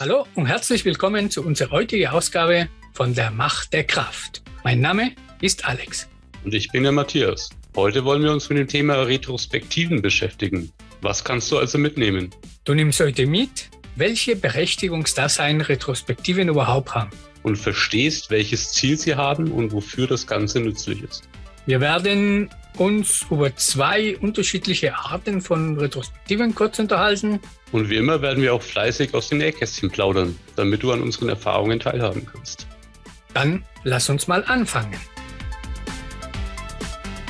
Hallo und herzlich willkommen zu unserer heutigen Ausgabe von der Macht der Kraft. Mein Name ist Alex. Und ich bin der Matthias. Heute wollen wir uns mit dem Thema Retrospektiven beschäftigen. Was kannst du also mitnehmen? Du nimmst heute mit, welche Berechtigungsdasein Retrospektiven überhaupt haben. Und verstehst, welches Ziel sie haben und wofür das Ganze nützlich ist. Wir werden uns über zwei unterschiedliche Arten von Retrospektiven kurz unterhalten. Und wie immer werden wir auch fleißig aus den Nähkästchen plaudern, damit du an unseren Erfahrungen teilhaben kannst. Dann lass uns mal anfangen.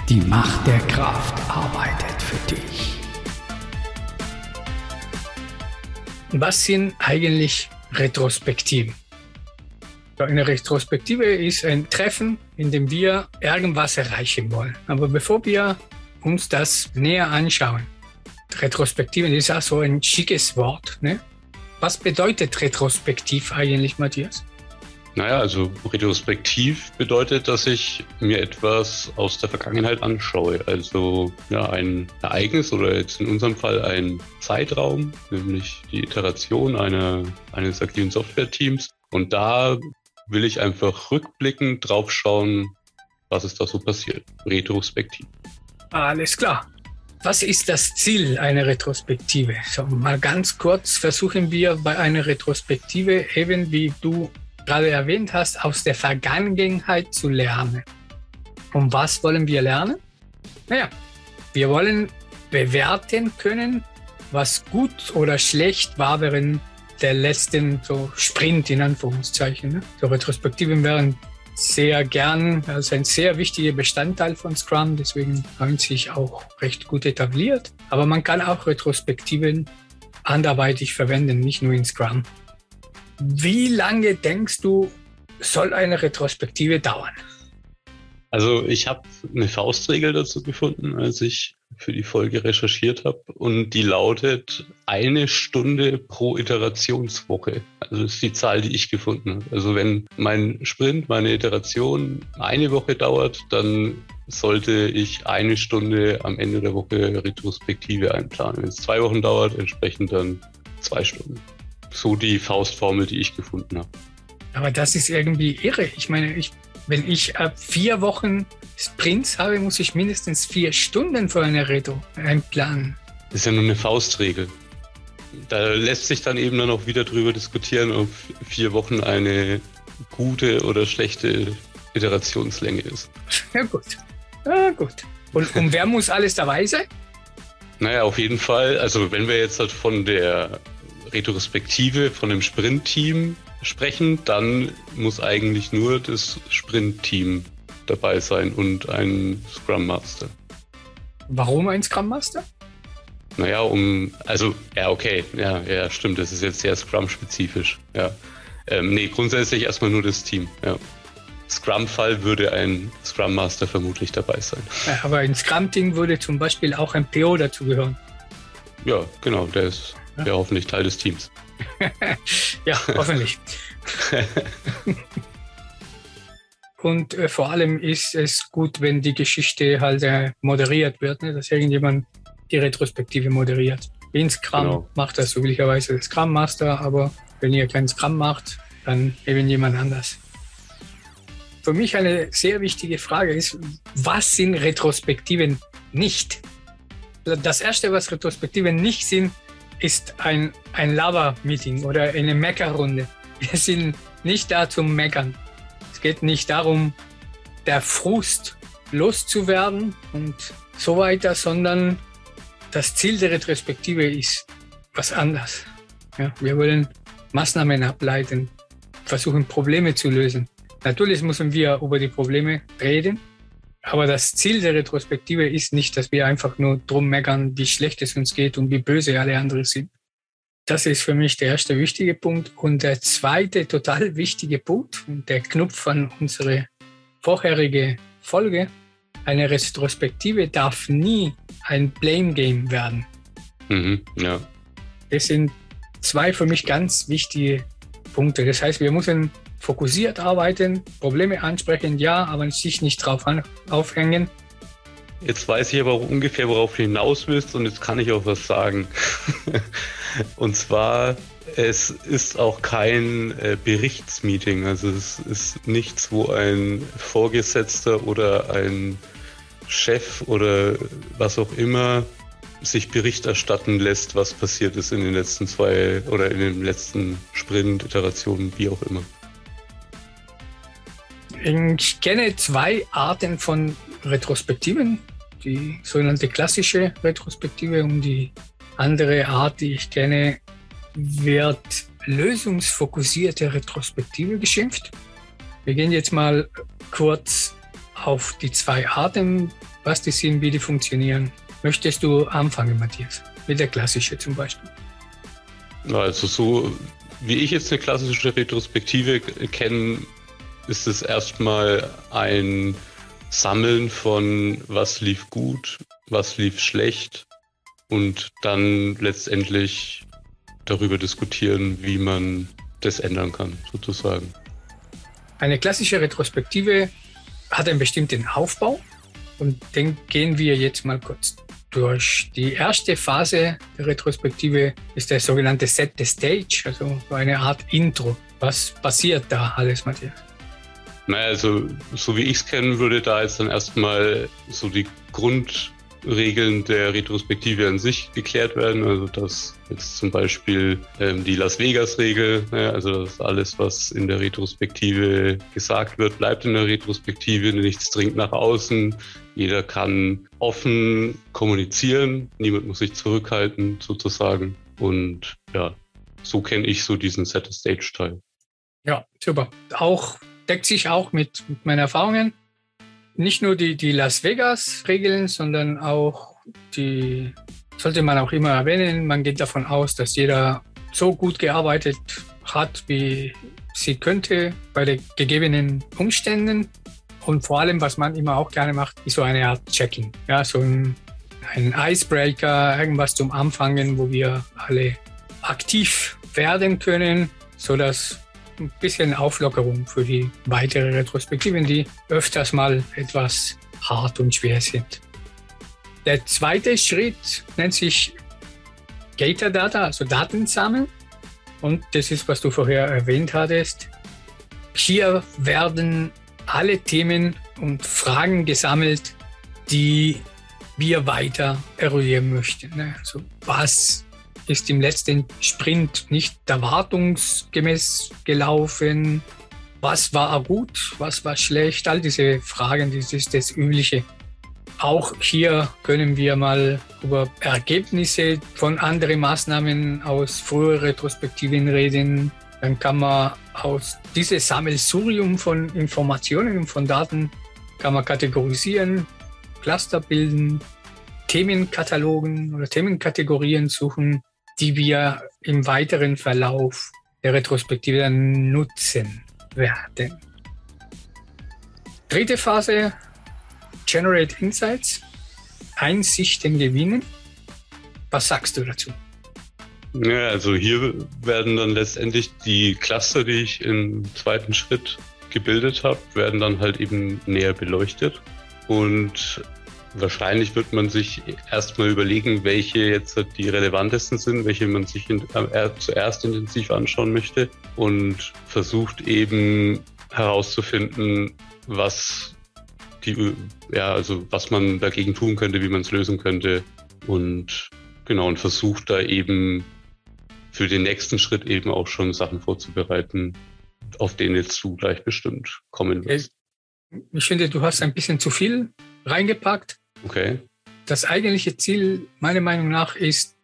Die Macht der Kraft arbeitet für dich. Was sind eigentlich Retrospektiven? Eine Retrospektive ist ein Treffen, in dem wir irgendwas erreichen wollen. Aber bevor wir uns das näher anschauen, Retrospektiven ist ja so ein schickes Wort. Ne? Was bedeutet retrospektiv eigentlich, Matthias? Naja, also retrospektiv bedeutet, dass ich mir etwas aus der Vergangenheit anschaue. Also ja, ein Ereignis oder jetzt in unserem Fall ein Zeitraum, nämlich die Iteration einer, eines agilen Software-Teams. Und da will ich einfach rückblickend drauf schauen, was ist da so passiert. Retrospektiv. Alles klar. Was ist das Ziel einer Retrospektive? So, mal ganz kurz versuchen wir bei einer Retrospektive eben, wie du gerade erwähnt hast, aus der Vergangenheit zu lernen. Und was wollen wir lernen? Naja, wir wollen bewerten können, was gut oder schlecht war während der letzten so Sprint in Anführungszeichen. Ne? So Retrospektiven wären sehr gern, also ein sehr wichtiger Bestandteil von Scrum, deswegen haben sich auch recht gut etabliert. Aber man kann auch Retrospektiven anderweitig verwenden, nicht nur in Scrum. Wie lange denkst du, soll eine Retrospektive dauern? Also ich habe eine Faustregel dazu gefunden, als ich für die Folge recherchiert habe. Und die lautet eine Stunde pro Iterationswoche. Also das ist die Zahl, die ich gefunden habe. Also wenn mein Sprint, meine Iteration eine Woche dauert, dann sollte ich eine Stunde am Ende der Woche Retrospektive einplanen. Wenn es zwei Wochen dauert, entsprechend dann zwei Stunden so die Faustformel, die ich gefunden habe. Aber das ist irgendwie irre. Ich meine, ich, wenn ich ab vier Wochen Sprints habe, muss ich mindestens vier Stunden für eine Retro einplanen. Das ist ja nur eine Faustregel. Da lässt sich dann eben dann auch wieder drüber diskutieren, ob vier Wochen eine gute oder schlechte Iterationslänge ist. Ja, gut. Ja, gut. Und, und wer muss alles dabei sein? Naja, auf jeden Fall. Also, wenn wir jetzt halt von der Retrospektive von dem Sprint-Team sprechen, dann muss eigentlich nur das Sprint-Team dabei sein und ein Scrum Master. Warum ein Scrum Master? Naja, um, also, ja, okay, ja, ja, stimmt, das ist jetzt sehr Scrum-spezifisch, ja. Ähm, nee, grundsätzlich erstmal nur das Team, ja. Scrum-Fall würde ein Scrum Master vermutlich dabei sein. Aber ein Scrum-Team würde zum Beispiel auch ein PO dazugehören. Ja, genau, der ist ja, hoffentlich Teil des Teams. ja, hoffentlich. Und äh, vor allem ist es gut, wenn die Geschichte halt äh, moderiert wird, ne? dass irgendjemand die Retrospektive moderiert. In Scrum genau. macht das üblicherweise der Scrum Master, aber wenn ihr keinen Scrum macht, dann eben jemand anders. Für mich eine sehr wichtige Frage ist, was sind Retrospektiven nicht? Das erste, was Retrospektiven nicht sind, ist ein, ein Lava-Meeting oder eine Meckerrunde. Wir sind nicht da zum Meckern. Es geht nicht darum, der Frust loszuwerden und so weiter, sondern das Ziel der Retrospektive ist was anderes. Ja, wir wollen Maßnahmen ableiten, versuchen Probleme zu lösen. Natürlich müssen wir über die Probleme reden, aber das Ziel der Retrospektive ist nicht, dass wir einfach nur drum meckern, wie schlecht es uns geht und wie böse alle anderen sind. Das ist für mich der erste wichtige Punkt. Und der zweite total wichtige Punkt, der Knopf an unsere vorherige Folge, eine Retrospektive darf nie ein Blame Game werden. Mhm, ja. Das sind zwei für mich ganz wichtige Punkte. Das heißt, wir müssen fokussiert arbeiten, Probleme ansprechen, ja, aber sich nicht drauf aufhängen. Jetzt weiß ich aber auch ungefähr, worauf du hinaus willst und jetzt kann ich auch was sagen. und zwar, es ist auch kein äh, Berichtsmeeting. Also es ist nichts, wo ein Vorgesetzter oder ein Chef oder was auch immer sich Bericht erstatten lässt, was passiert ist in den letzten zwei oder in den letzten Sprint-Iterationen, wie auch immer. Ich kenne zwei Arten von Retrospektiven. Die sogenannte klassische Retrospektive und die andere Art, die ich kenne, wird lösungsfokussierte Retrospektive geschimpft. Wir gehen jetzt mal kurz auf die zwei Arten, was die sind, wie die funktionieren. Möchtest du anfangen, Matthias? Mit der klassische zum Beispiel. Also so wie ich jetzt eine klassische Retrospektive kenne, ist es erstmal ein Sammeln von was lief gut, was lief schlecht und dann letztendlich darüber diskutieren, wie man das ändern kann, sozusagen. Eine klassische Retrospektive hat einen bestimmten Aufbau und den gehen wir jetzt mal kurz durch. Die erste Phase der Retrospektive ist der sogenannte Set the Stage, also eine Art Intro. Was passiert da alles, Matthias? Naja, also so wie ich es kennen würde, da jetzt dann erstmal so die Grundregeln der Retrospektive an sich geklärt werden. Also dass jetzt zum Beispiel ähm, die Las Vegas-Regel, ja, also dass alles, was in der Retrospektive gesagt wird, bleibt in der Retrospektive, nichts dringt nach außen. Jeder kann offen kommunizieren, niemand muss sich zurückhalten sozusagen. Und ja, so kenne ich so diesen Set-Stage-Teil. Ja, super. Auch deckt sich auch mit, mit meinen Erfahrungen. Nicht nur die, die Las Vegas-Regeln, sondern auch die, sollte man auch immer erwähnen, man geht davon aus, dass jeder so gut gearbeitet hat, wie sie könnte bei den gegebenen Umständen. Und vor allem, was man immer auch gerne macht, ist so eine Art Checking. Ja, so ein, ein Icebreaker, irgendwas zum Anfangen, wo wir alle aktiv werden können, sodass ein bisschen Auflockerung für die weitere Retrospektiven, die öfters mal etwas hart und schwer sind. Der zweite Schritt nennt sich Gator Data, also Daten sammeln. Und das ist, was du vorher erwähnt hattest. Hier werden alle Themen und Fragen gesammelt, die wir weiter eruieren möchten. Also was ist im letzten Sprint nicht erwartungsgemäß gelaufen. Was war gut, was war schlecht? All diese Fragen, das ist das Übliche. Auch hier können wir mal über Ergebnisse von anderen Maßnahmen aus früheren Retrospektiven reden. Dann kann man aus diesem Sammelsurium von Informationen und von Daten kann man kategorisieren, Cluster bilden, Themenkatalogen oder Themenkategorien suchen die wir im weiteren Verlauf der Retrospektive dann nutzen werden. Dritte Phase, Generate Insights, Einsichten gewinnen. Was sagst du dazu? Ja, also hier werden dann letztendlich die Cluster, die ich im zweiten Schritt gebildet habe, werden dann halt eben näher beleuchtet. Und Wahrscheinlich wird man sich erstmal überlegen, welche jetzt die relevantesten sind, welche man sich in, äh, zuerst intensiv anschauen möchte und versucht eben herauszufinden, was die, ja, also was man dagegen tun könnte, wie man es lösen könnte und genau und versucht da eben für den nächsten Schritt eben auch schon Sachen vorzubereiten, auf denen jetzt du gleich bestimmt kommen wirst. Ich finde, du hast ein bisschen zu viel reingepackt. Okay. Das eigentliche Ziel, meiner Meinung nach, ist,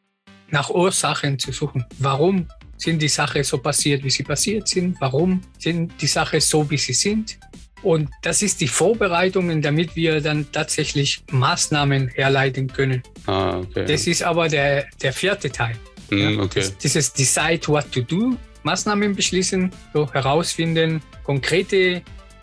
nach Ursachen zu suchen. Warum sind die Sachen so passiert, wie sie passiert sind? Warum sind die Sachen so, wie sie sind? Und das ist die Vorbereitung, damit wir dann tatsächlich Maßnahmen herleiten können. Ah, okay. Das ist aber der, der vierte Teil. Mm, okay. das, dieses Decide what to do, Maßnahmen beschließen, so herausfinden, konkrete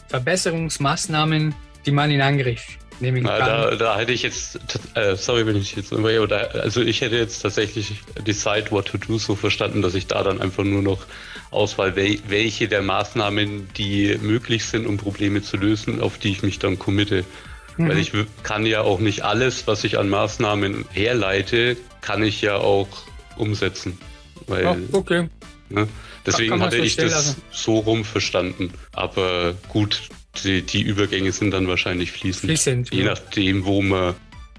Verbesserungsmaßnahmen, die man in Angriff nehmen kann. Da, da hätte ich jetzt, äh, sorry, wenn ich jetzt immer, also ich hätte jetzt tatsächlich Decide What to Do so verstanden, dass ich da dann einfach nur noch Auswahl, welche der Maßnahmen, die möglich sind, um Probleme zu lösen, auf die ich mich dann committe. Mhm. Weil ich kann ja auch nicht alles, was ich an Maßnahmen herleite, kann ich ja auch umsetzen. Weil, oh, okay. Ne, deswegen hatte ich das lassen. so rum verstanden. Aber gut, die, die, Übergänge sind dann wahrscheinlich fließend. Fließend. Je ja. nachdem, wo man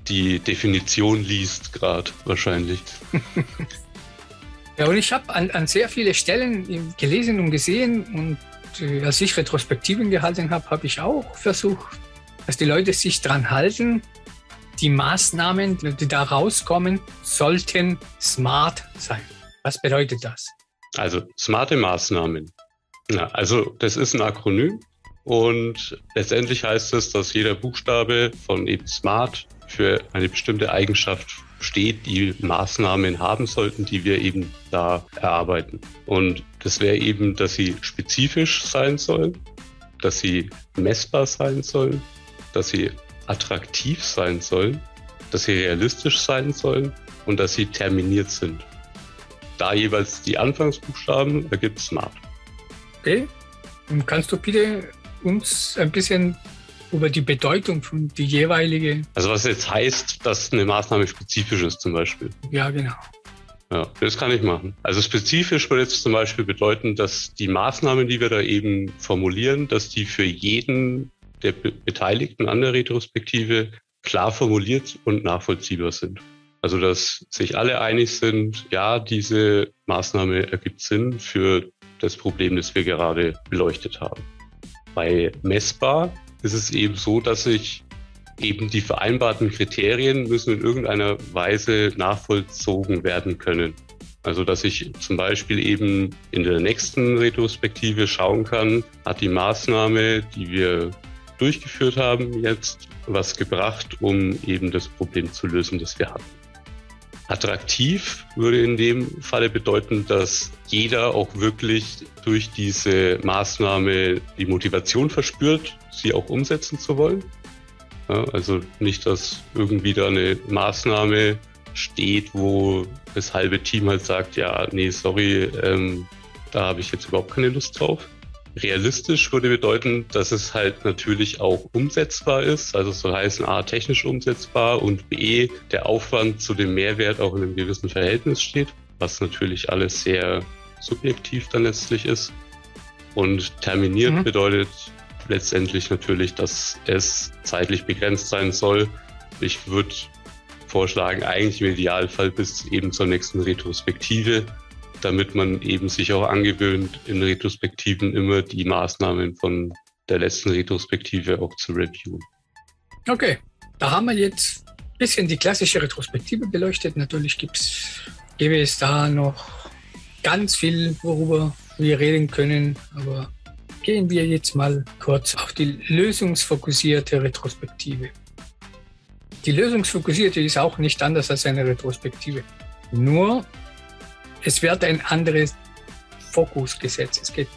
die Definition liest, gerade wahrscheinlich. ja, und ich habe an, an sehr viele Stellen gelesen und gesehen und äh, als ich Retrospektiven gehalten habe, habe ich auch versucht, dass die Leute sich dran halten. Die Maßnahmen, die da rauskommen, sollten smart sein. Was bedeutet das? Also smarte Maßnahmen. Ja, also das ist ein Akronym und letztendlich heißt es, dass jeder Buchstabe von eben smart für eine bestimmte Eigenschaft steht, die Maßnahmen haben sollten, die wir eben da erarbeiten. Und das wäre eben, dass sie spezifisch sein sollen, dass sie messbar sein sollen, dass sie attraktiv sein sollen, dass sie realistisch sein sollen und dass sie terminiert sind. Da jeweils die Anfangsbuchstaben ergibt Smart. Okay. Kannst du bitte uns ein bisschen über die Bedeutung von die jeweilige. Also was jetzt heißt, dass eine Maßnahme spezifisch ist zum Beispiel. Ja, genau. Ja, das kann ich machen. Also spezifisch würde jetzt zum Beispiel bedeuten, dass die Maßnahmen, die wir da eben formulieren, dass die für jeden der Beteiligten an der Retrospektive klar formuliert und nachvollziehbar sind. Also dass sich alle einig sind, ja, diese Maßnahme ergibt Sinn für das Problem, das wir gerade beleuchtet haben. Bei messbar ist es eben so, dass sich eben die vereinbarten Kriterien müssen in irgendeiner Weise nachvollzogen werden können. Also dass ich zum Beispiel eben in der nächsten Retrospektive schauen kann, hat die Maßnahme, die wir durchgeführt haben, jetzt was gebracht, um eben das Problem zu lösen, das wir hatten. Attraktiv würde in dem Falle bedeuten, dass jeder auch wirklich durch diese Maßnahme die Motivation verspürt, sie auch umsetzen zu wollen. Ja, also nicht, dass irgendwie da eine Maßnahme steht, wo das halbe Team halt sagt, ja, nee, sorry, ähm, da habe ich jetzt überhaupt keine Lust drauf. Realistisch würde bedeuten, dass es halt natürlich auch umsetzbar ist, also soll heißen A, technisch umsetzbar und B, der Aufwand zu dem Mehrwert auch in einem gewissen Verhältnis steht, was natürlich alles sehr subjektiv dann letztlich ist. Und terminiert mhm. bedeutet letztendlich natürlich, dass es zeitlich begrenzt sein soll. Ich würde vorschlagen, eigentlich im Idealfall bis eben zur nächsten Retrospektive, damit man eben sich auch angewöhnt, in Retrospektiven immer die Maßnahmen von der letzten Retrospektive auch zu reviewen. Okay, da haben wir jetzt ein bisschen die klassische Retrospektive beleuchtet. Natürlich gibt's, gäbe es da noch ganz viel, worüber wir reden können, aber gehen wir jetzt mal kurz auf die lösungsfokussierte Retrospektive. Die lösungsfokussierte ist auch nicht anders als eine Retrospektive. Nur es wird ein anderes Fokus gesetzt. Es geht,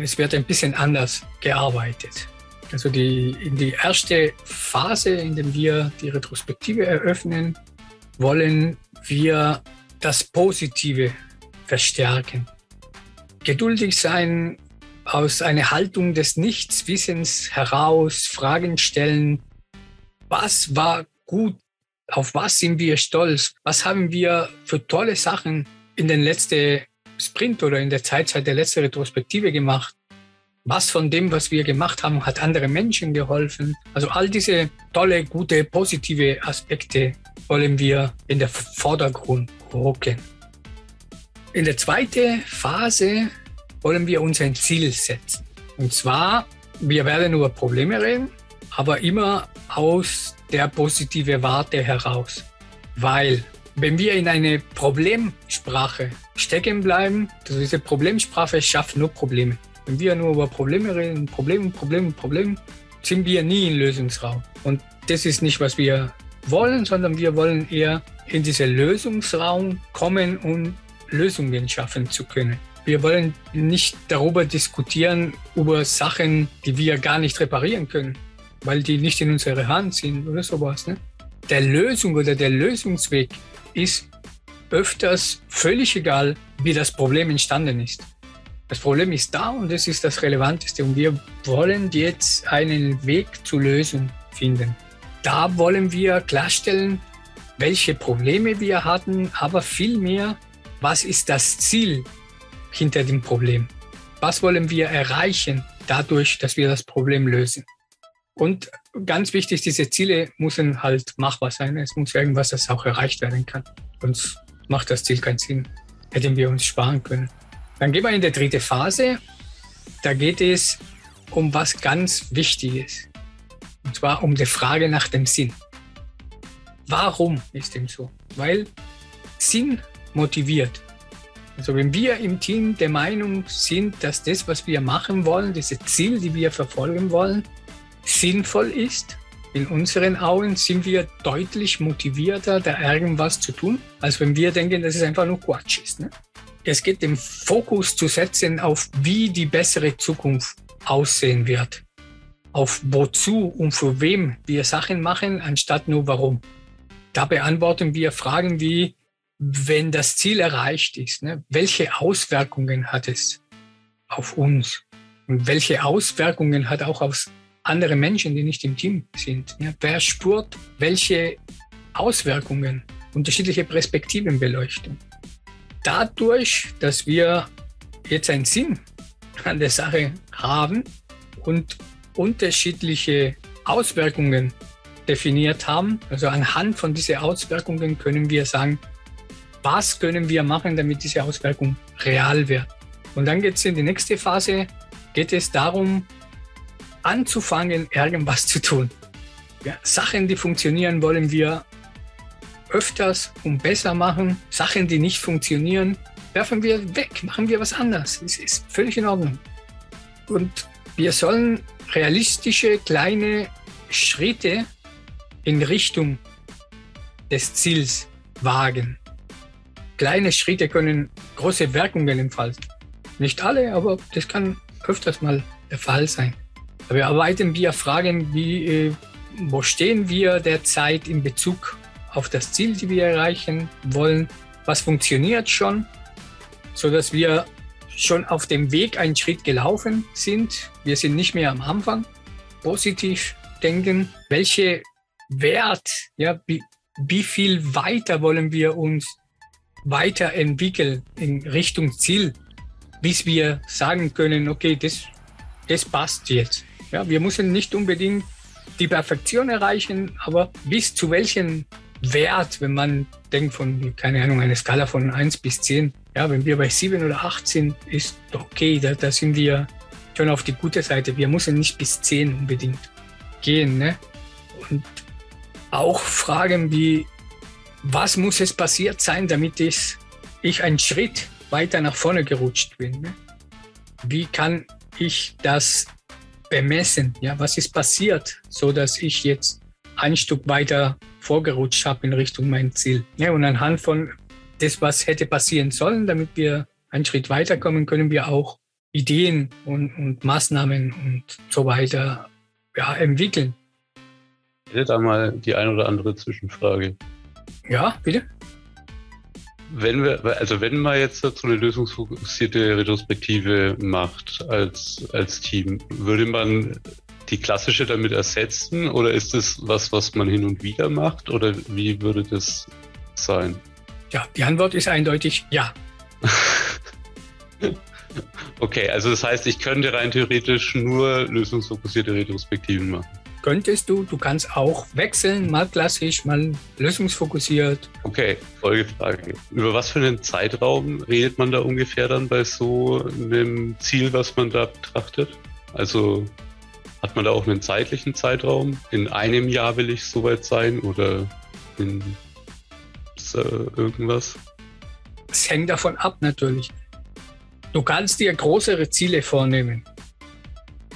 es wird ein bisschen anders gearbeitet. Also die, in die erste Phase, in der wir die Retrospektive eröffnen, wollen wir das Positive verstärken. Geduldig sein, aus einer Haltung des Nichtswissens heraus Fragen stellen, was war gut auf was sind wir stolz? Was haben wir für tolle Sachen in den letzten Sprint oder in der Zeitzeit der letzten Retrospektive gemacht? Was von dem, was wir gemacht haben, hat anderen Menschen geholfen? Also all diese tolle, gute, positive Aspekte wollen wir in der Vordergrund rücken. In der zweiten Phase wollen wir uns ein Ziel setzen. Und zwar, wir werden über Probleme reden, aber immer aus der positive Warte heraus. Weil wenn wir in eine Problemsprache stecken bleiben, also diese Problemsprache schafft nur Probleme. Wenn wir nur über Probleme reden, Probleme, Probleme, Probleme, sind wir nie im Lösungsraum. Und das ist nicht, was wir wollen, sondern wir wollen eher in diesen Lösungsraum kommen und Lösungen schaffen zu können. Wir wollen nicht darüber diskutieren, über Sachen, die wir gar nicht reparieren können weil die nicht in unserer Hand sind oder sowas. Ne? Der Lösung oder der Lösungsweg ist öfters völlig egal, wie das Problem entstanden ist. Das Problem ist da und das ist das Relevanteste. Und wir wollen jetzt einen Weg zur Lösung finden. Da wollen wir klarstellen, welche Probleme wir hatten, aber vielmehr, was ist das Ziel hinter dem Problem? Was wollen wir erreichen dadurch, dass wir das Problem lösen? Und ganz wichtig, diese Ziele müssen halt machbar sein. Es muss irgendwas, das auch erreicht werden kann. Sonst macht das Ziel keinen Sinn. Hätten wir uns sparen können. Dann gehen wir in die dritte Phase. Da geht es um was ganz Wichtiges. Und zwar um die Frage nach dem Sinn. Warum ist dem so? Weil Sinn motiviert. Also wenn wir im Team der Meinung sind, dass das, was wir machen wollen, diese Ziel, die wir verfolgen wollen, sinnvoll ist, in unseren Augen sind wir deutlich motivierter, da irgendwas zu tun, als wenn wir denken, dass es einfach nur Quatsch ist. Ne? Es geht den Fokus zu setzen auf, wie die bessere Zukunft aussehen wird. Auf wozu und für wem wir Sachen machen, anstatt nur warum. Da beantworten wir Fragen wie, wenn das Ziel erreicht ist, ne, welche Auswirkungen hat es auf uns? Und welche Auswirkungen hat auch auf andere Menschen, die nicht im Team sind? Ja, wer spürt welche Auswirkungen? Unterschiedliche Perspektiven beleuchten. Dadurch, dass wir jetzt einen Sinn an der Sache haben und unterschiedliche Auswirkungen definiert haben. Also anhand von diesen Auswirkungen können wir sagen, was können wir machen, damit diese Auswirkung real wird. Und dann geht es in die nächste Phase, geht es darum, anzufangen, irgendwas zu tun. Ja, Sachen, die funktionieren, wollen wir öfters und besser machen. Sachen, die nicht funktionieren, werfen wir weg, machen wir was anderes. Es ist völlig in Ordnung. Und wir sollen realistische kleine Schritte in Richtung des Ziels wagen. Kleine Schritte können große Wirkungen entfalten. Nicht alle, aber das kann öfters mal der Fall sein. Wir arbeiten via Fragen wie, äh, wo stehen wir derzeit in Bezug auf das Ziel, die wir erreichen wollen? Was funktioniert schon, so dass wir schon auf dem Weg einen Schritt gelaufen sind? Wir sind nicht mehr am Anfang. Positiv denken, welche Wert, ja, wie, wie viel weiter wollen wir uns weiterentwickeln in Richtung Ziel, bis wir sagen können, okay, das, das passt jetzt. Ja, wir müssen nicht unbedingt die Perfektion erreichen, aber bis zu welchem Wert, wenn man denkt von, keine Ahnung, eine Skala von 1 bis 10, ja, wenn wir bei 7 oder 8 sind, ist okay, da, da sind wir schon auf die gute Seite. Wir müssen nicht bis 10 unbedingt gehen. Ne? Und auch Fragen wie, was muss es passiert sein, damit ich, ich einen Schritt weiter nach vorne gerutscht bin? Ne? Wie kann ich das bemessen? Ja, was ist passiert, so dass ich jetzt ein Stück weiter vorgerutscht habe in Richtung mein Ziel? Ja, und anhand von das, was hätte passieren sollen, damit wir einen Schritt weiterkommen, können wir auch Ideen und, und Maßnahmen und so weiter ja, entwickeln hätte da mal die ein oder andere Zwischenfrage. Ja, bitte? Wenn wir, also wenn man jetzt so eine lösungsfokussierte Retrospektive macht als, als Team, würde man die klassische damit ersetzen oder ist das was, was man hin und wieder macht oder wie würde das sein? Ja, die Antwort ist eindeutig ja. okay, also das heißt, ich könnte rein theoretisch nur lösungsfokussierte Retrospektiven machen könntest du. Du kannst auch wechseln, mal klassisch, mal lösungsfokussiert. Okay, Folgefrage. Über was für einen Zeitraum redet man da ungefähr dann bei so einem Ziel, was man da betrachtet? Also hat man da auch einen zeitlichen Zeitraum? In einem Jahr will ich soweit sein oder in äh, irgendwas? Es hängt davon ab natürlich. Du kannst dir größere Ziele vornehmen.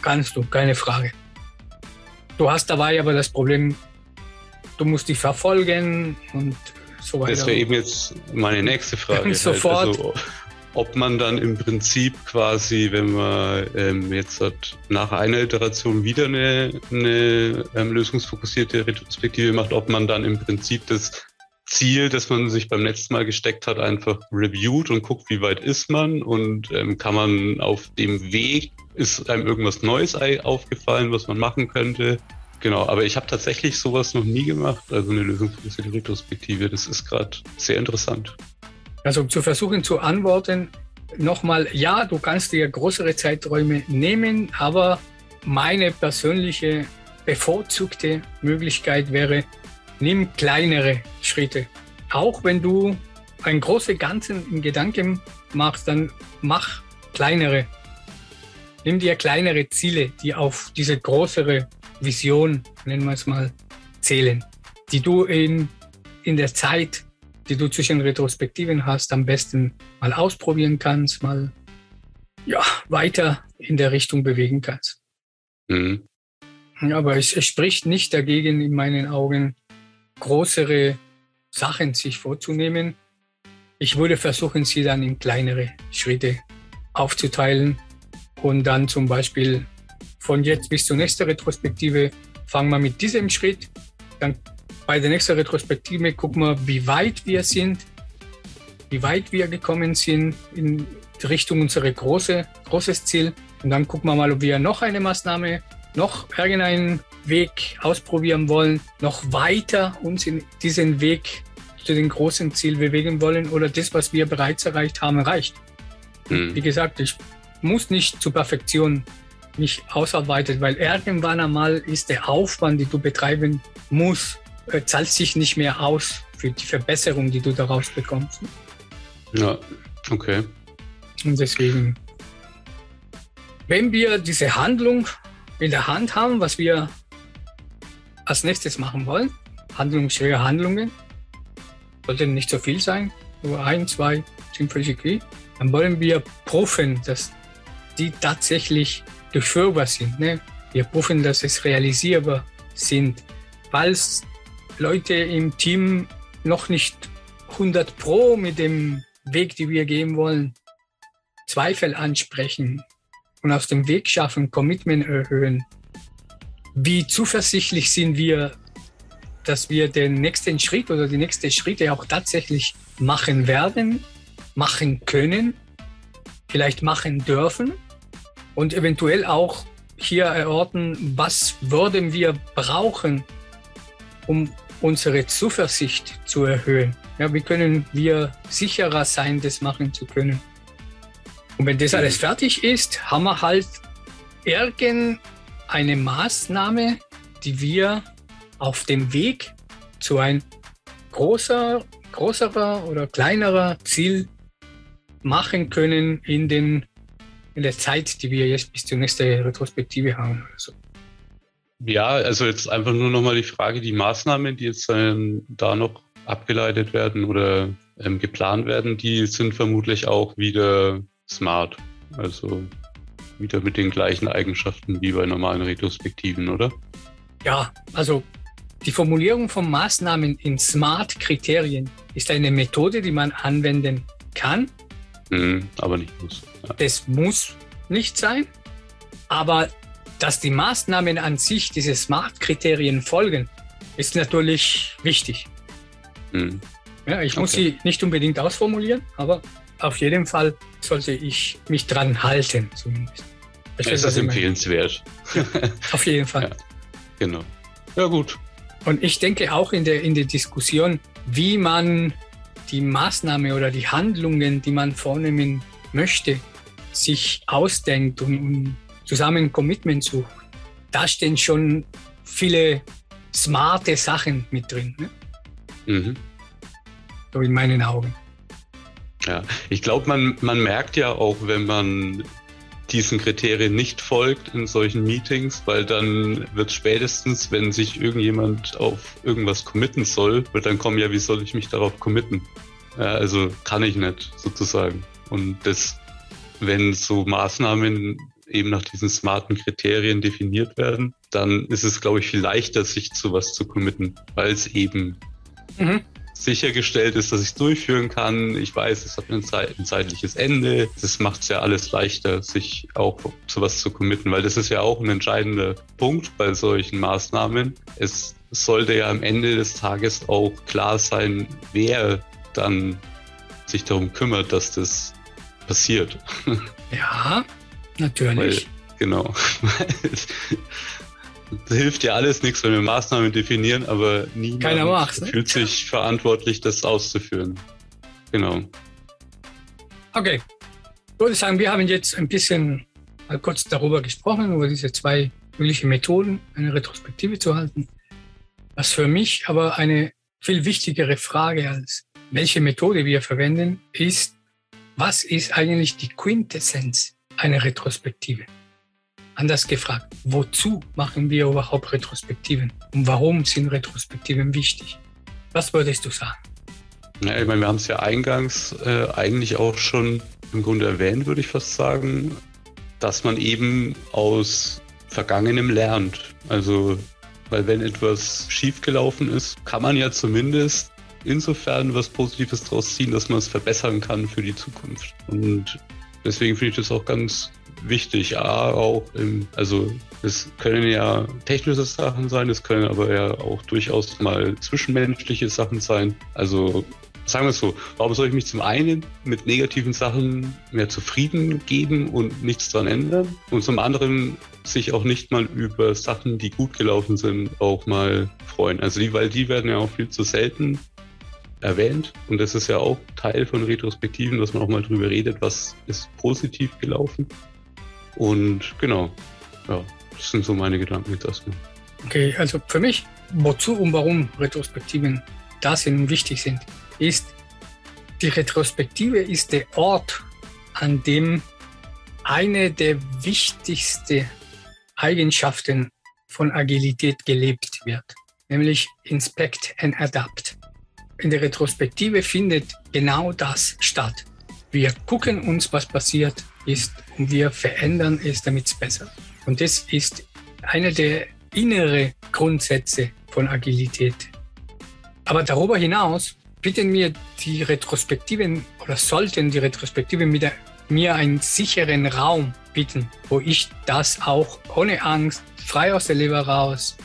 Kannst du, keine Frage. Du hast dabei aber das Problem, du musst die verfolgen und so weiter. Das wäre eben jetzt meine nächste Frage. Halt. Sofort. Also, ob man dann im Prinzip quasi, wenn man ähm, jetzt hat, nach einer Iteration wieder eine, eine ähm, lösungsfokussierte Retrospektive macht, ob man dann im Prinzip das Ziel, das man sich beim letzten Mal gesteckt hat, einfach reviewt und guckt, wie weit ist man und ähm, kann man auf dem Weg, ist einem irgendwas Neues aufgefallen, was man machen könnte. Genau, aber ich habe tatsächlich sowas noch nie gemacht, also eine lösungsorientierte Retrospektive. Das ist gerade sehr interessant. Also zu versuchen zu antworten, nochmal, ja, du kannst dir größere Zeiträume nehmen, aber meine persönliche bevorzugte Möglichkeit wäre, nimm kleinere Schritte. Auch wenn du ein großes Ganzen in Gedanken machst, dann mach kleinere. Nimm dir kleinere Ziele, die auf diese größere Vision, nennen wir es mal, zählen, die du in, in der Zeit, die du zwischen Retrospektiven hast, am besten mal ausprobieren kannst, mal ja, weiter in der Richtung bewegen kannst. Mhm. Aber es, es spricht nicht dagegen, in meinen Augen, größere Sachen sich vorzunehmen. Ich würde versuchen, sie dann in kleinere Schritte aufzuteilen und dann zum Beispiel von jetzt bis zur nächsten Retrospektive fangen wir mit diesem Schritt. Dann bei der nächsten Retrospektive gucken wir, wie weit wir sind, wie weit wir gekommen sind in Richtung unserer große, großes Ziel. Und dann gucken wir mal, ob wir noch eine Maßnahme, noch irgendeinen Weg ausprobieren wollen, noch weiter uns in diesen Weg zu den großen Ziel bewegen wollen oder das, was wir bereits erreicht haben, reicht. Mhm. Wie gesagt, ich muss nicht zur Perfektion mich ausarbeitet, weil irgendwann einmal ist der Aufwand, den du betreiben musst, äh, zahlt sich nicht mehr aus für die Verbesserung, die du daraus bekommst. Ja, okay. Und deswegen, wenn wir diese Handlung in der Hand haben, was wir als nächstes machen wollen, handlungsschwere Handlungen, sollten nicht so viel sein, nur ein, zwei sind völlig okay, dann wollen wir prüfen, dass die tatsächlich durchführbar sind. Ne? Wir prüfen, dass es realisierbar sind. Falls Leute im Team noch nicht 100 Pro mit dem Weg, die wir gehen wollen, Zweifel ansprechen und aus dem Weg schaffen, Commitment erhöhen. Wie zuversichtlich sind wir, dass wir den nächsten Schritt oder die nächsten Schritte auch tatsächlich machen werden, machen können, vielleicht machen dürfen? Und eventuell auch hier erörtern, was würden wir brauchen, um unsere Zuversicht zu erhöhen. Ja, wie können wir sicherer sein, das machen zu können? Und wenn das alles fertig ist, haben wir halt irgendeine Maßnahme, die wir auf dem Weg zu ein großer, größerer oder kleinerer Ziel machen können in den in der Zeit, die wir jetzt bis zur nächsten Retrospektive haben. Also. Ja, also jetzt einfach nur nochmal die Frage, die Maßnahmen, die jetzt ähm, da noch abgeleitet werden oder ähm, geplant werden, die sind vermutlich auch wieder smart. Also wieder mit den gleichen Eigenschaften wie bei normalen Retrospektiven, oder? Ja, also die Formulierung von Maßnahmen in Smart-Kriterien ist eine Methode, die man anwenden kann. Mhm, aber nicht muss. Das muss nicht sein. Aber dass die Maßnahmen an sich diese Smart-Kriterien folgen, ist natürlich wichtig. Mhm. Ja, ich muss okay. sie nicht unbedingt ausformulieren, aber auf jeden Fall sollte ich mich dran halten, zumindest. Es ist empfehlenswert. auf jeden Fall. Ja, genau. Ja, gut. Und ich denke auch in der, in der Diskussion, wie man die Maßnahme oder die Handlungen, die man vornehmen möchte, sich ausdenkt und, und zusammen Commitment sucht, da stehen schon viele smarte Sachen mit drin. Ne? Mhm. So in meinen Augen. Ja, ich glaube, man, man merkt ja auch, wenn man diesen Kriterien nicht folgt in solchen Meetings, weil dann wird spätestens, wenn sich irgendjemand auf irgendwas committen soll, wird dann kommen, ja, wie soll ich mich darauf committen? Also kann ich nicht sozusagen. Und das wenn so Maßnahmen eben nach diesen smarten Kriterien definiert werden, dann ist es, glaube ich, viel leichter, sich zu was zu committen, weil es eben mhm. Sichergestellt ist, dass ich es durchführen kann. Ich weiß, es hat ein, Zeit, ein zeitliches Ende. Das macht es ja alles leichter, sich auch sowas zu committen, weil das ist ja auch ein entscheidender Punkt bei solchen Maßnahmen. Es sollte ja am Ende des Tages auch klar sein, wer dann sich darum kümmert, dass das passiert. Ja, natürlich. Weil, genau. Das hilft ja alles nichts, wenn wir Maßnahmen definieren, aber niemand ne? fühlt sich verantwortlich, das auszuführen. Genau. Okay. Ich würde sagen, wir haben jetzt ein bisschen mal kurz darüber gesprochen, über diese zwei mögliche Methoden, eine Retrospektive zu halten. Was für mich aber eine viel wichtigere Frage als welche Methode wir verwenden, ist, was ist eigentlich die Quintessenz einer Retrospektive? Anders gefragt, wozu machen wir überhaupt Retrospektiven? Und warum sind Retrospektiven wichtig? Was würdest du sagen? Ja, ich meine, wir haben es ja eingangs äh, eigentlich auch schon im Grunde erwähnt, würde ich fast sagen, dass man eben aus Vergangenem lernt. Also, weil wenn etwas schiefgelaufen ist, kann man ja zumindest insofern was Positives daraus ziehen, dass man es verbessern kann für die Zukunft. Und deswegen finde ich das auch ganz wichtig. A, auch im, also es können ja technische Sachen sein, es können aber ja auch durchaus mal zwischenmenschliche Sachen sein. Also sagen wir es so, warum soll ich mich zum einen mit negativen Sachen mehr zufrieden geben und nichts dran ändern und zum anderen sich auch nicht mal über Sachen, die gut gelaufen sind, auch mal freuen. Also die, weil die werden ja auch viel zu selten erwähnt und das ist ja auch Teil von Retrospektiven, dass man auch mal drüber redet, was ist positiv gelaufen und genau, ja, das sind so meine Gedanken jetzt erstmal. Okay, also für mich, wozu und warum Retrospektiven da sind und wichtig sind, ist, die Retrospektive ist der Ort, an dem eine der wichtigsten Eigenschaften von Agilität gelebt wird, nämlich Inspect and Adapt. In der Retrospektive findet genau das statt. Wir gucken uns, was passiert ist und wir verändern es, damit es besser. Und das ist einer der inneren Grundsätze von Agilität. Aber darüber hinaus bitten mir die Retrospektiven oder sollten die Retrospektiven mit mir einen sicheren Raum bieten, wo ich das auch ohne Angst, frei aus der Leber raus,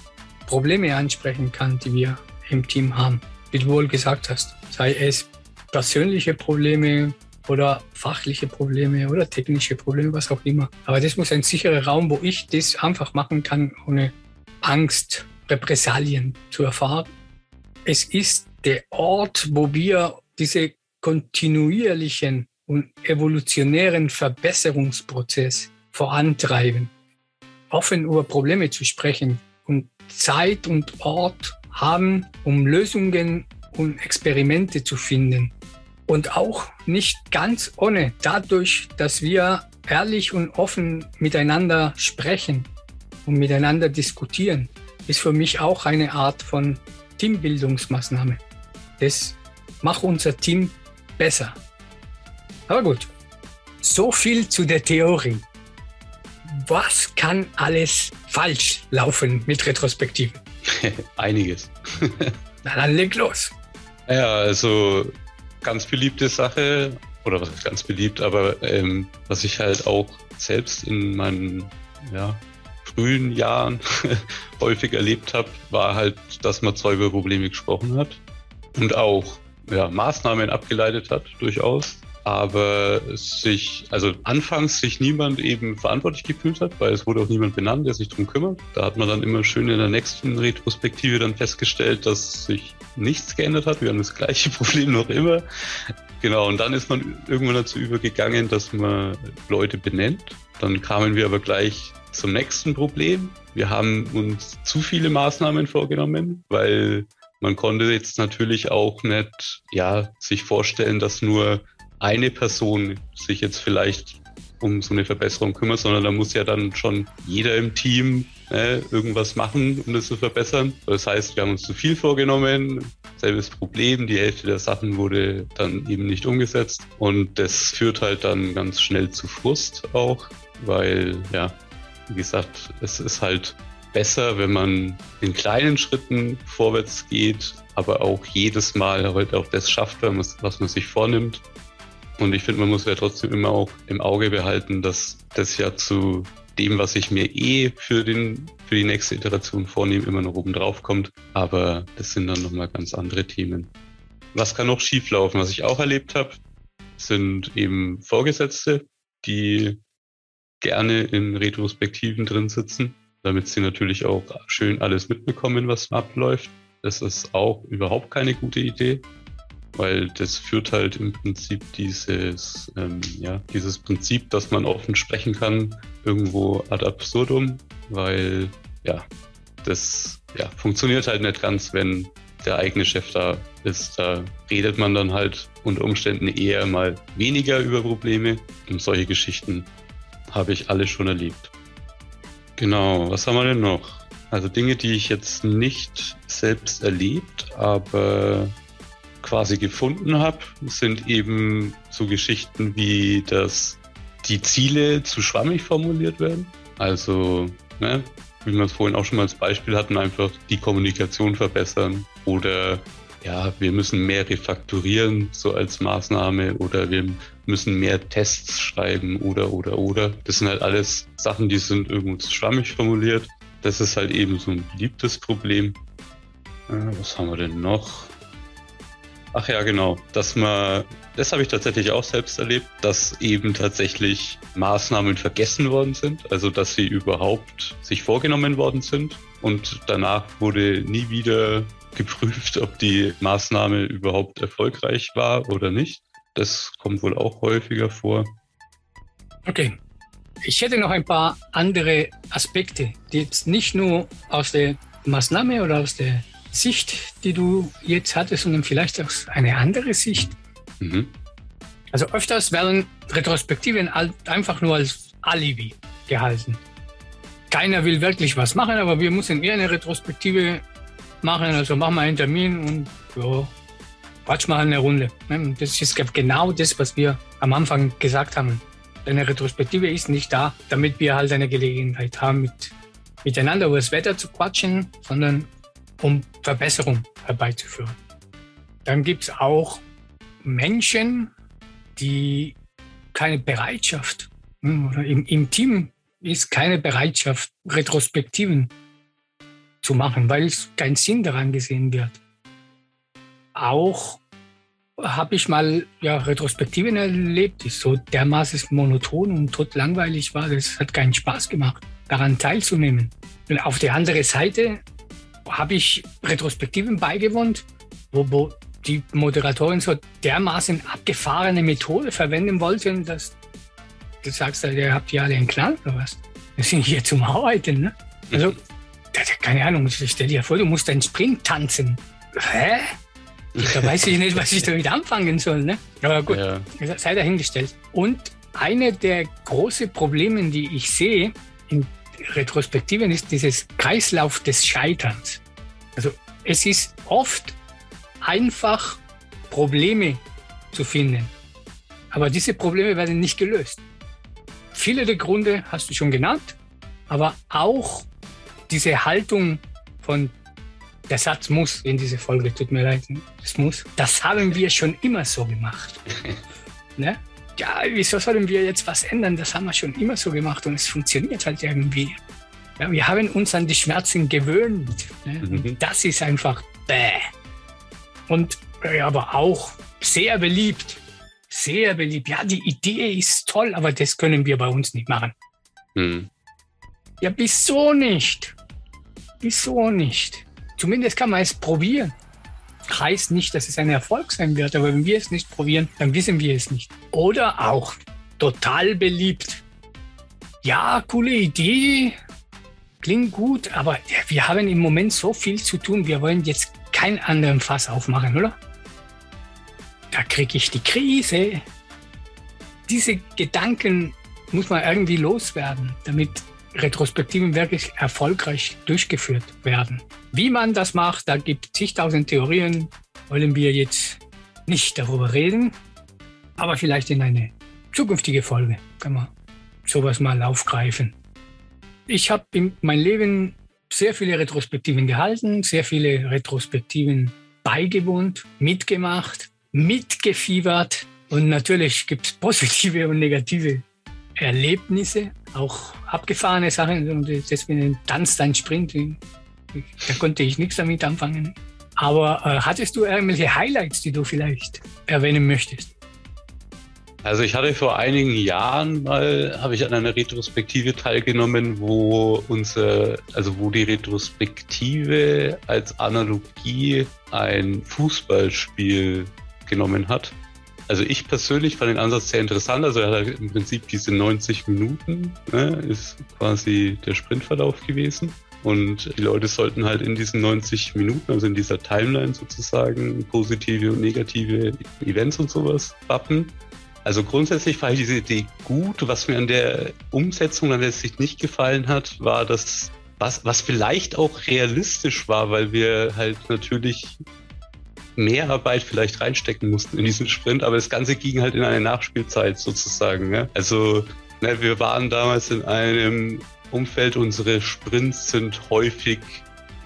Probleme ansprechen kann, die wir im Team haben. Wie du wohl gesagt hast, sei es persönliche Probleme, oder fachliche Probleme oder technische Probleme, was auch immer. Aber das muss ein sicherer Raum, wo ich das einfach machen kann, ohne Angst, Repressalien zu erfahren. Es ist der Ort, wo wir diese kontinuierlichen und evolutionären Verbesserungsprozess vorantreiben. Offen über Probleme zu sprechen und Zeit und Ort haben, um Lösungen und Experimente zu finden und auch nicht ganz ohne, dadurch, dass wir ehrlich und offen miteinander sprechen und miteinander diskutieren, ist für mich auch eine Art von Teambildungsmaßnahme. Das macht unser Team besser. Aber gut, so viel zu der Theorie. Was kann alles falsch laufen mit Retrospektiven? Einiges. Na dann leg los. Ja, also ganz beliebte Sache, oder was ist ganz beliebt, aber ähm, was ich halt auch selbst in meinen ja, frühen Jahren häufig erlebt habe, war halt, dass man zwar über Probleme gesprochen hat und auch ja, Maßnahmen abgeleitet hat, durchaus, aber sich, also anfangs sich niemand eben verantwortlich gefühlt hat, weil es wurde auch niemand benannt, der sich darum kümmert. Da hat man dann immer schön in der nächsten Retrospektive dann festgestellt, dass sich nichts geändert hat. Wir haben das gleiche Problem noch immer. Genau, und dann ist man irgendwann dazu übergegangen, dass man Leute benennt. Dann kamen wir aber gleich zum nächsten Problem. Wir haben uns zu viele Maßnahmen vorgenommen, weil man konnte jetzt natürlich auch nicht ja, sich vorstellen, dass nur eine Person sich jetzt vielleicht um so eine Verbesserung kümmert, sondern da muss ja dann schon jeder im Team irgendwas machen, um das zu verbessern. Das heißt, wir haben uns zu viel vorgenommen, selbes Problem, die Hälfte der Sachen wurde dann eben nicht umgesetzt und das führt halt dann ganz schnell zu Frust auch, weil ja, wie gesagt, es ist halt besser, wenn man in kleinen Schritten vorwärts geht aber auch jedes Mal heute auch das schafft, was man sich vornimmt. Und ich finde, man muss ja trotzdem immer auch im Auge behalten, dass das ja zu dem, was ich mir eh für, den, für die nächste Iteration vornehme, immer noch oben drauf kommt. Aber das sind dann nochmal ganz andere Themen. Was kann noch schieflaufen? Was ich auch erlebt habe, sind eben Vorgesetzte, die gerne in Retrospektiven drin sitzen, damit sie natürlich auch schön alles mitbekommen, was abläuft. Das ist auch überhaupt keine gute Idee weil das führt halt im Prinzip dieses, ähm, ja, dieses Prinzip, dass man offen sprechen kann, irgendwo ad absurdum, weil ja, das ja, funktioniert halt nicht ganz, wenn der eigene Chef da ist. Da redet man dann halt unter Umständen eher mal weniger über Probleme und solche Geschichten habe ich alle schon erlebt. Genau, was haben wir denn noch? Also Dinge, die ich jetzt nicht selbst erlebt, aber quasi gefunden habe, sind eben so Geschichten wie, dass die Ziele zu schwammig formuliert werden. Also, ne, wie wir es vorhin auch schon mal als Beispiel hatten, einfach die Kommunikation verbessern oder ja, wir müssen mehr refakturieren, so als Maßnahme, oder wir müssen mehr Tests schreiben, oder, oder, oder. Das sind halt alles Sachen, die sind irgendwo zu schwammig formuliert. Das ist halt eben so ein beliebtes Problem. Äh, was haben wir denn noch? Ach ja, genau. Dass man, das habe ich tatsächlich auch selbst erlebt, dass eben tatsächlich Maßnahmen vergessen worden sind, also dass sie überhaupt sich vorgenommen worden sind und danach wurde nie wieder geprüft, ob die Maßnahme überhaupt erfolgreich war oder nicht. Das kommt wohl auch häufiger vor. Okay. Ich hätte noch ein paar andere Aspekte, die jetzt nicht nur aus der Maßnahme oder aus der Sicht, die du jetzt hattest, sondern vielleicht auch eine andere Sicht. Mhm. Also öfters werden Retrospektiven einfach nur als Alibi gehalten. Keiner will wirklich was machen, aber wir müssen eher eine Retrospektive machen. Also machen wir einen Termin und ja, quatsch mal eine Runde. Ne? Das ist genau das, was wir am Anfang gesagt haben. Eine Retrospektive ist nicht da, damit wir halt eine Gelegenheit haben, mit, miteinander über das Wetter zu quatschen, sondern um Verbesserung herbeizuführen. Dann gibt es auch Menschen, die keine Bereitschaft oder im, im Team ist keine Bereitschaft, Retrospektiven zu machen, weil es keinen Sinn daran gesehen wird. Auch habe ich mal ja, Retrospektiven erlebt, die so dermaßen monoton und tot langweilig war. Das hat keinen Spaß gemacht, daran teilzunehmen. Und auf der anderen Seite habe ich Retrospektiven beigewohnt, wo, wo die Moderatorin so dermaßen abgefahrene Methode verwenden wollte, dass du sagst, ihr habt ja alle einen Knall oder was? Wir sind hier zum Arbeiten, ne? Also, keine Ahnung, stell dir vor, du musst einen Sprint tanzen. Hä? Da weiß ich nicht, was ich damit anfangen soll, ne? Aber gut, ja. sei dahingestellt. Und eine der großen Probleme, die ich sehe in Retrospektiven ist dieses Kreislauf des Scheiterns. Also es ist oft einfach, Probleme zu finden. Aber diese Probleme werden nicht gelöst. Viele der Gründe hast du schon genannt, aber auch diese Haltung von der Satz muss in diese Folge, tut mir leid, es muss. Das haben wir schon immer so gemacht. ne? Ja, wieso sollen wir jetzt was ändern? Das haben wir schon immer so gemacht und es funktioniert halt irgendwie. Ja, wir haben uns an die Schmerzen gewöhnt. Ne? Mhm. Das ist einfach bäh. Und ja, äh, aber auch sehr beliebt. Sehr beliebt. Ja, die Idee ist toll, aber das können wir bei uns nicht machen. Mhm. Ja, wieso nicht? Wieso nicht? Zumindest kann man es probieren. Heißt nicht, dass es ein Erfolg sein wird, aber wenn wir es nicht probieren, dann wissen wir es nicht. Oder auch total beliebt. Ja, coole Idee, klingt gut, aber wir haben im Moment so viel zu tun. Wir wollen jetzt keinen anderen Fass aufmachen, oder? Da kriege ich die Krise. Diese Gedanken muss man irgendwie loswerden, damit Retrospektiven wirklich erfolgreich durchgeführt werden. Wie man das macht, da gibt es zigtausend Theorien, wollen wir jetzt nicht darüber reden, aber vielleicht in eine zukünftige Folge können wir sowas mal aufgreifen ich habe in meinem Leben sehr viele Retrospektiven gehalten, sehr viele Retrospektiven beigewohnt, mitgemacht, mitgefiebert. Und natürlich gibt es positive und negative Erlebnisse, auch abgefahrene Sachen. Und das mit dem Tanz, dein Sprint, da konnte ich nichts damit anfangen. Aber äh, hattest du irgendwelche Highlights, die du vielleicht erwähnen möchtest? Also ich hatte vor einigen Jahren mal, habe ich an einer Retrospektive teilgenommen, wo unser, also wo die Retrospektive als Analogie ein Fußballspiel genommen hat. Also ich persönlich fand den Ansatz sehr interessant. Also er hat im Prinzip diese 90 Minuten, ne, ist quasi der Sprintverlauf gewesen. Und die Leute sollten halt in diesen 90 Minuten, also in dieser Timeline sozusagen, positive und negative Events und sowas wappen. Also grundsätzlich fand ich diese Idee gut. Was mir an der Umsetzung dann letztlich nicht gefallen hat, war das, was, was vielleicht auch realistisch war, weil wir halt natürlich mehr Arbeit vielleicht reinstecken mussten in diesen Sprint, aber das Ganze ging halt in eine Nachspielzeit sozusagen. Ne? Also ne, wir waren damals in einem Umfeld, unsere Sprints sind häufig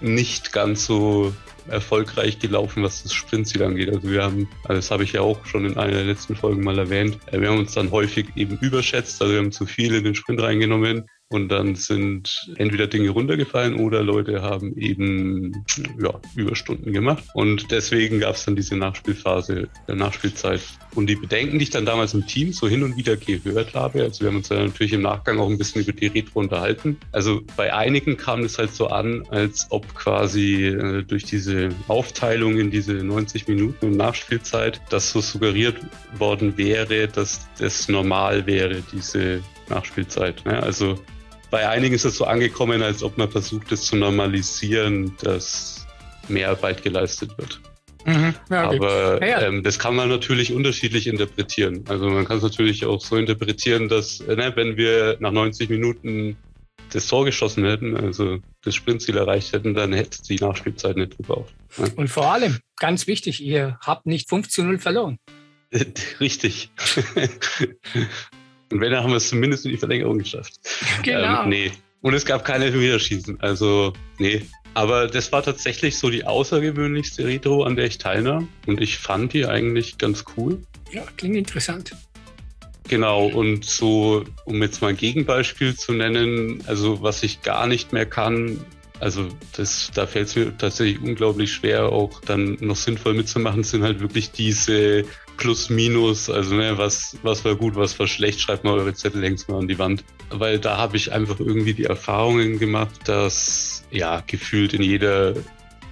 nicht ganz so erfolgreich gelaufen, was das Sprintziel angeht. Also wir haben, also das habe ich ja auch schon in einer der letzten Folgen mal erwähnt, äh, wir haben uns dann häufig eben überschätzt, also wir haben zu viel in den Sprint reingenommen und dann sind entweder Dinge runtergefallen oder Leute haben eben ja, Überstunden gemacht. Und deswegen gab es dann diese Nachspielphase, der Nachspielzeit. Und die Bedenken, die ich dann damals im Team so hin und wieder gehört habe, also wir haben uns dann natürlich im Nachgang auch ein bisschen über die Retro unterhalten. Also bei einigen kam es halt so an, als ob quasi äh, durch diese Aufteilung in diese 90 Minuten Nachspielzeit, das so suggeriert worden wäre, dass das normal wäre, diese Nachspielzeit. Ne? Also bei einigen ist es so angekommen, als ob man versucht, es zu normalisieren, dass mehr Arbeit geleistet wird. Mhm, ja, okay. Aber ja, ja. Ähm, das kann man natürlich unterschiedlich interpretieren. Also man kann es natürlich auch so interpretieren, dass ne, wenn wir nach 90 Minuten das Tor geschossen hätten, also das Sprintziel erreicht hätten, dann hätte die Nachspielzeit nicht gebraucht. Ne? Und vor allem, ganz wichtig, ihr habt nicht 5 zu 0 verloren. Richtig. Und wenn, dann haben wir es zumindest in die Verlängerung geschafft. Genau. Ähm, nee. Und es gab keine Elfmeterschießen. Also, nee. Aber das war tatsächlich so die außergewöhnlichste Retro, an der ich teilnahm. Und ich fand die eigentlich ganz cool. Ja, klingt interessant. Genau, und so, um jetzt mal ein Gegenbeispiel zu nennen, also was ich gar nicht mehr kann, also das, da fällt es mir tatsächlich unglaublich schwer, auch dann noch sinnvoll mitzumachen, sind halt wirklich diese Plus, Minus, also ne, was, was war gut, was war schlecht, schreibt mal eure Zettel längst mal an die Wand. Weil da habe ich einfach irgendwie die Erfahrungen gemacht, dass ja gefühlt in jeder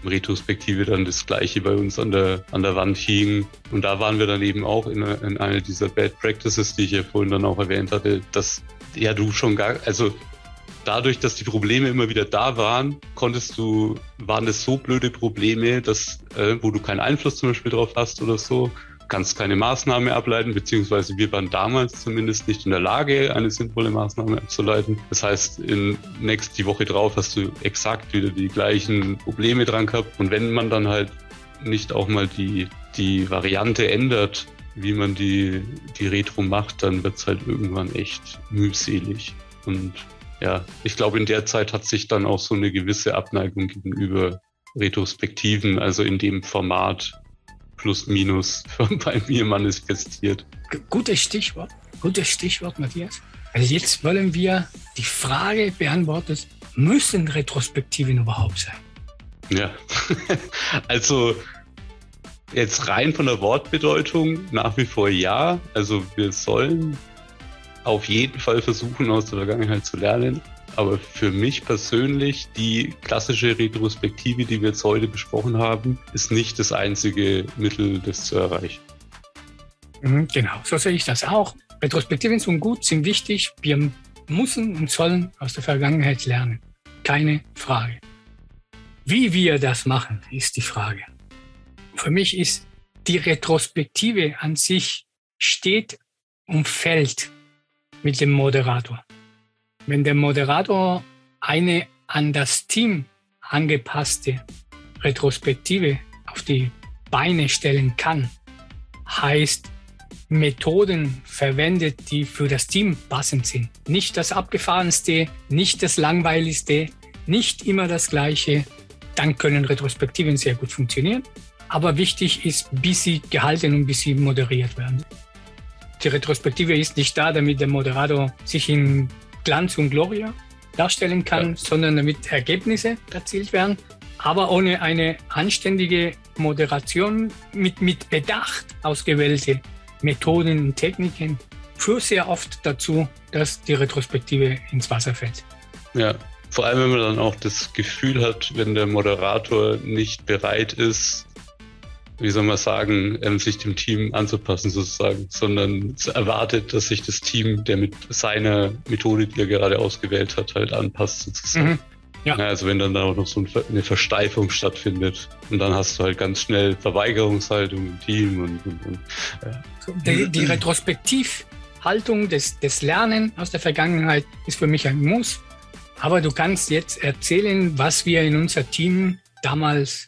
Retrospektive dann das gleiche bei uns an der, an der Wand hing. Und da waren wir dann eben auch in, in einer dieser Bad Practices, die ich ja vorhin dann auch erwähnt hatte, dass ja du schon gar, also dadurch, dass die Probleme immer wieder da waren, konntest du, waren es so blöde Probleme, dass, äh, wo du keinen Einfluss zum Beispiel drauf hast oder so, kannst keine Maßnahme ableiten, beziehungsweise wir waren damals zumindest nicht in der Lage, eine sinnvolle Maßnahme abzuleiten. Das heißt, in next die Woche drauf hast du exakt wieder die gleichen Probleme dran gehabt. Und wenn man dann halt nicht auch mal die, die Variante ändert, wie man die, die Retro macht, dann wird es halt irgendwann echt mühselig. Und ja, ich glaube, in der Zeit hat sich dann auch so eine gewisse Abneigung gegenüber Retrospektiven, also in dem Format plus minus bei mir manifestiert. Gutes Stichwort, gutes Stichwort, Matthias. Also jetzt wollen wir die Frage beantworten, müssen Retrospektiven überhaupt sein? Ja, also jetzt rein von der Wortbedeutung nach wie vor ja. Also wir sollen auf jeden Fall versuchen, aus der Vergangenheit zu lernen. Aber für mich persönlich, die klassische Retrospektive, die wir jetzt heute besprochen haben, ist nicht das einzige Mittel, das zu erreichen. Mhm, genau, so sehe ich das auch. Retrospektiven sind gut, sind wichtig. Wir müssen und sollen aus der Vergangenheit lernen. Keine Frage. Wie wir das machen, ist die Frage. Für mich ist die Retrospektive an sich steht und fällt mit dem Moderator. Wenn der Moderator eine an das Team angepasste Retrospektive auf die Beine stellen kann, heißt Methoden verwendet, die für das Team passend sind. Nicht das abgefahrenste, nicht das langweiligste, nicht immer das gleiche, dann können Retrospektiven sehr gut funktionieren. Aber wichtig ist, bis sie gehalten und bis sie moderiert werden. Die Retrospektive ist nicht da, damit der Moderator sich in Glanz und Gloria darstellen kann, ja. sondern damit Ergebnisse erzielt werden. Aber ohne eine anständige Moderation mit, mit Bedacht ausgewählte Methoden und Techniken führt sehr oft dazu, dass die Retrospektive ins Wasser fällt. Ja, vor allem wenn man dann auch das Gefühl hat, wenn der Moderator nicht bereit ist, wie soll man sagen, ähm, sich dem Team anzupassen sozusagen, sondern erwartet, dass sich das Team, der mit seiner Methode, die er gerade ausgewählt hat, halt anpasst sozusagen. Mhm. Ja. Also wenn dann da auch noch so eine Versteifung stattfindet und dann hast du halt ganz schnell Verweigerungshaltung im Team und, und, und die, die Retrospektivhaltung des, des Lernen aus der Vergangenheit ist für mich ein Muss. Aber du kannst jetzt erzählen, was wir in unser Team damals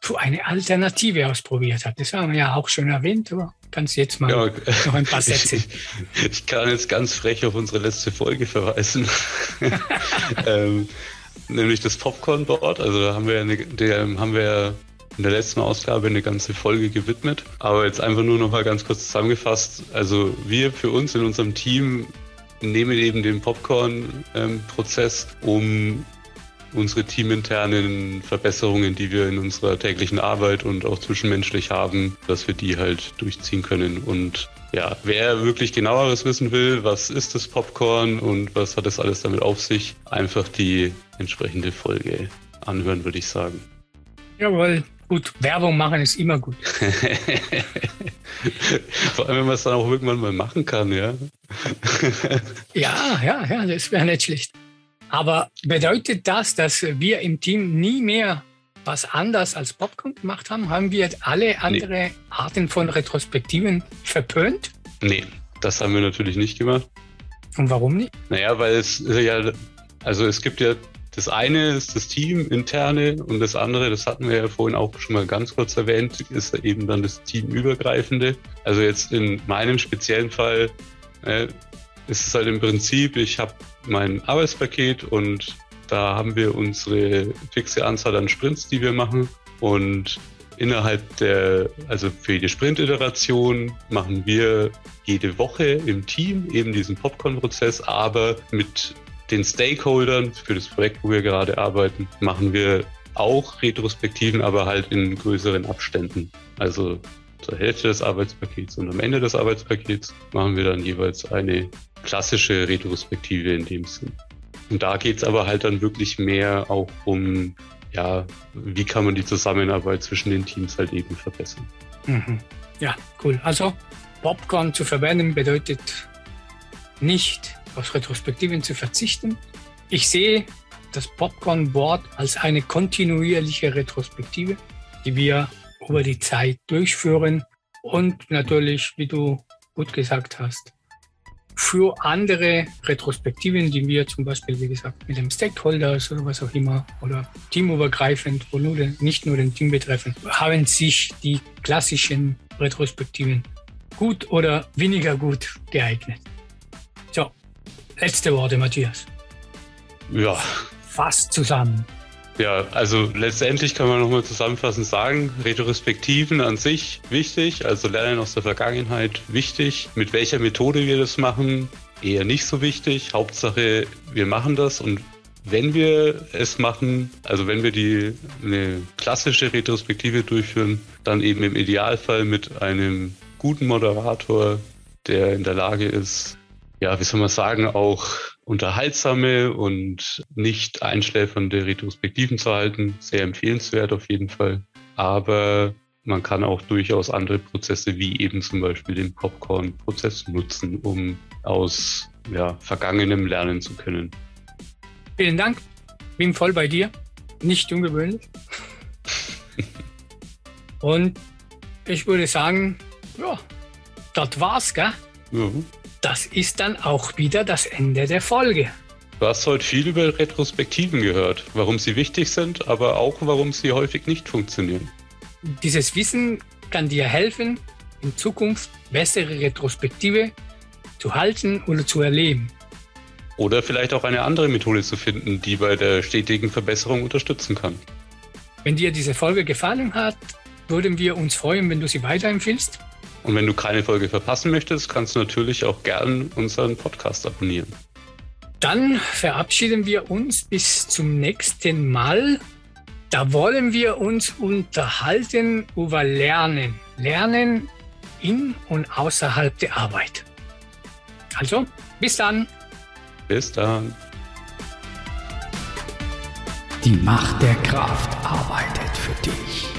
für eine Alternative ausprobiert hat. Das haben wir ja auch schon erwähnt, aber kannst jetzt mal ja, noch ein paar Sätze. Ich, ich, kann jetzt ganz frech auf unsere letzte Folge verweisen. ähm, nämlich das Popcorn-Board. Also da haben wir, eine, der, haben wir in der letzten Ausgabe eine ganze Folge gewidmet. Aber jetzt einfach nur noch mal ganz kurz zusammengefasst. Also wir für uns in unserem Team nehmen eben den Popcorn-Prozess, ähm, um unsere teaminternen Verbesserungen, die wir in unserer täglichen Arbeit und auch zwischenmenschlich haben, dass wir die halt durchziehen können. Und ja, wer wirklich genaueres wissen will, was ist das Popcorn und was hat das alles damit auf sich, einfach die entsprechende Folge anhören, würde ich sagen. Jawohl, gut, Werbung machen ist immer gut. Vor allem, wenn man es dann auch irgendwann mal machen kann, ja. ja, ja, ja, das wäre nicht schlecht. Aber bedeutet das, dass wir im Team nie mehr was anders als Popcorn gemacht haben? Haben wir alle andere nee. Arten von Retrospektiven verpönt? Nee, das haben wir natürlich nicht gemacht. Und warum nicht? Naja, weil es ja, also es gibt ja, das eine ist das Team interne und das andere, das hatten wir ja vorhin auch schon mal ganz kurz erwähnt, ist eben dann das Teamübergreifende. Also jetzt in meinem speziellen Fall äh, ist es halt im Prinzip, ich habe mein Arbeitspaket und da haben wir unsere fixe Anzahl an Sprints, die wir machen. Und innerhalb der, also für jede Sprint-Iteration machen wir jede Woche im Team eben diesen Popcorn-Prozess, aber mit den Stakeholdern für das Projekt, wo wir gerade arbeiten, machen wir auch Retrospektiven, aber halt in größeren Abständen. Also zur Hälfte des Arbeitspakets und am Ende des Arbeitspakets machen wir dann jeweils eine klassische Retrospektive in dem Sinn. Und da geht es aber halt dann wirklich mehr auch um, ja, wie kann man die Zusammenarbeit zwischen den Teams halt eben verbessern. Mhm. Ja, cool. Also Popcorn zu verwenden bedeutet nicht auf Retrospektiven zu verzichten. Ich sehe das Popcorn-Board als eine kontinuierliche Retrospektive, die wir über die Zeit durchführen und natürlich, wie du gut gesagt hast, für andere Retrospektiven, die wir zum Beispiel, wie gesagt, mit dem Stakeholders oder was auch immer oder teamübergreifend, wo nur den, nicht nur den Team betreffen, haben sich die klassischen Retrospektiven gut oder weniger gut geeignet. So, letzte Worte, Matthias. Ja. Fast zusammen. Ja, also letztendlich kann man nochmal zusammenfassend sagen, Retrospektiven an sich wichtig, also Lernen aus der Vergangenheit wichtig. Mit welcher Methode wir das machen, eher nicht so wichtig. Hauptsache, wir machen das und wenn wir es machen, also wenn wir die eine klassische Retrospektive durchführen, dann eben im Idealfall mit einem guten Moderator, der in der Lage ist, ja, wie soll man sagen, auch unterhaltsame und nicht einschläfernde Retrospektiven zu halten. Sehr empfehlenswert auf jeden Fall. Aber man kann auch durchaus andere Prozesse wie eben zum Beispiel den Popcorn-Prozess nutzen, um aus ja, Vergangenem lernen zu können. Vielen Dank. Bin voll bei dir. Nicht ungewöhnlich. und ich würde sagen, ja, das war's, gell? Mhm das ist dann auch wieder das Ende der Folge. Du hast heute viel über Retrospektiven gehört, warum sie wichtig sind, aber auch warum sie häufig nicht funktionieren. Dieses Wissen kann dir helfen, in Zukunft bessere Retrospektive zu halten oder zu erleben. Oder vielleicht auch eine andere Methode zu finden, die bei der stetigen Verbesserung unterstützen kann. Wenn dir diese Folge gefallen hat, würden wir uns freuen, wenn du sie weiterempfiehlst. Und wenn du keine Folge verpassen möchtest, kannst du natürlich auch gern unseren Podcast abonnieren. Dann verabschieden wir uns bis zum nächsten Mal. Da wollen wir uns unterhalten über Lernen. Lernen in und außerhalb der Arbeit. Also, bis dann. Bis dann. Die Macht der Kraft arbeitet für dich.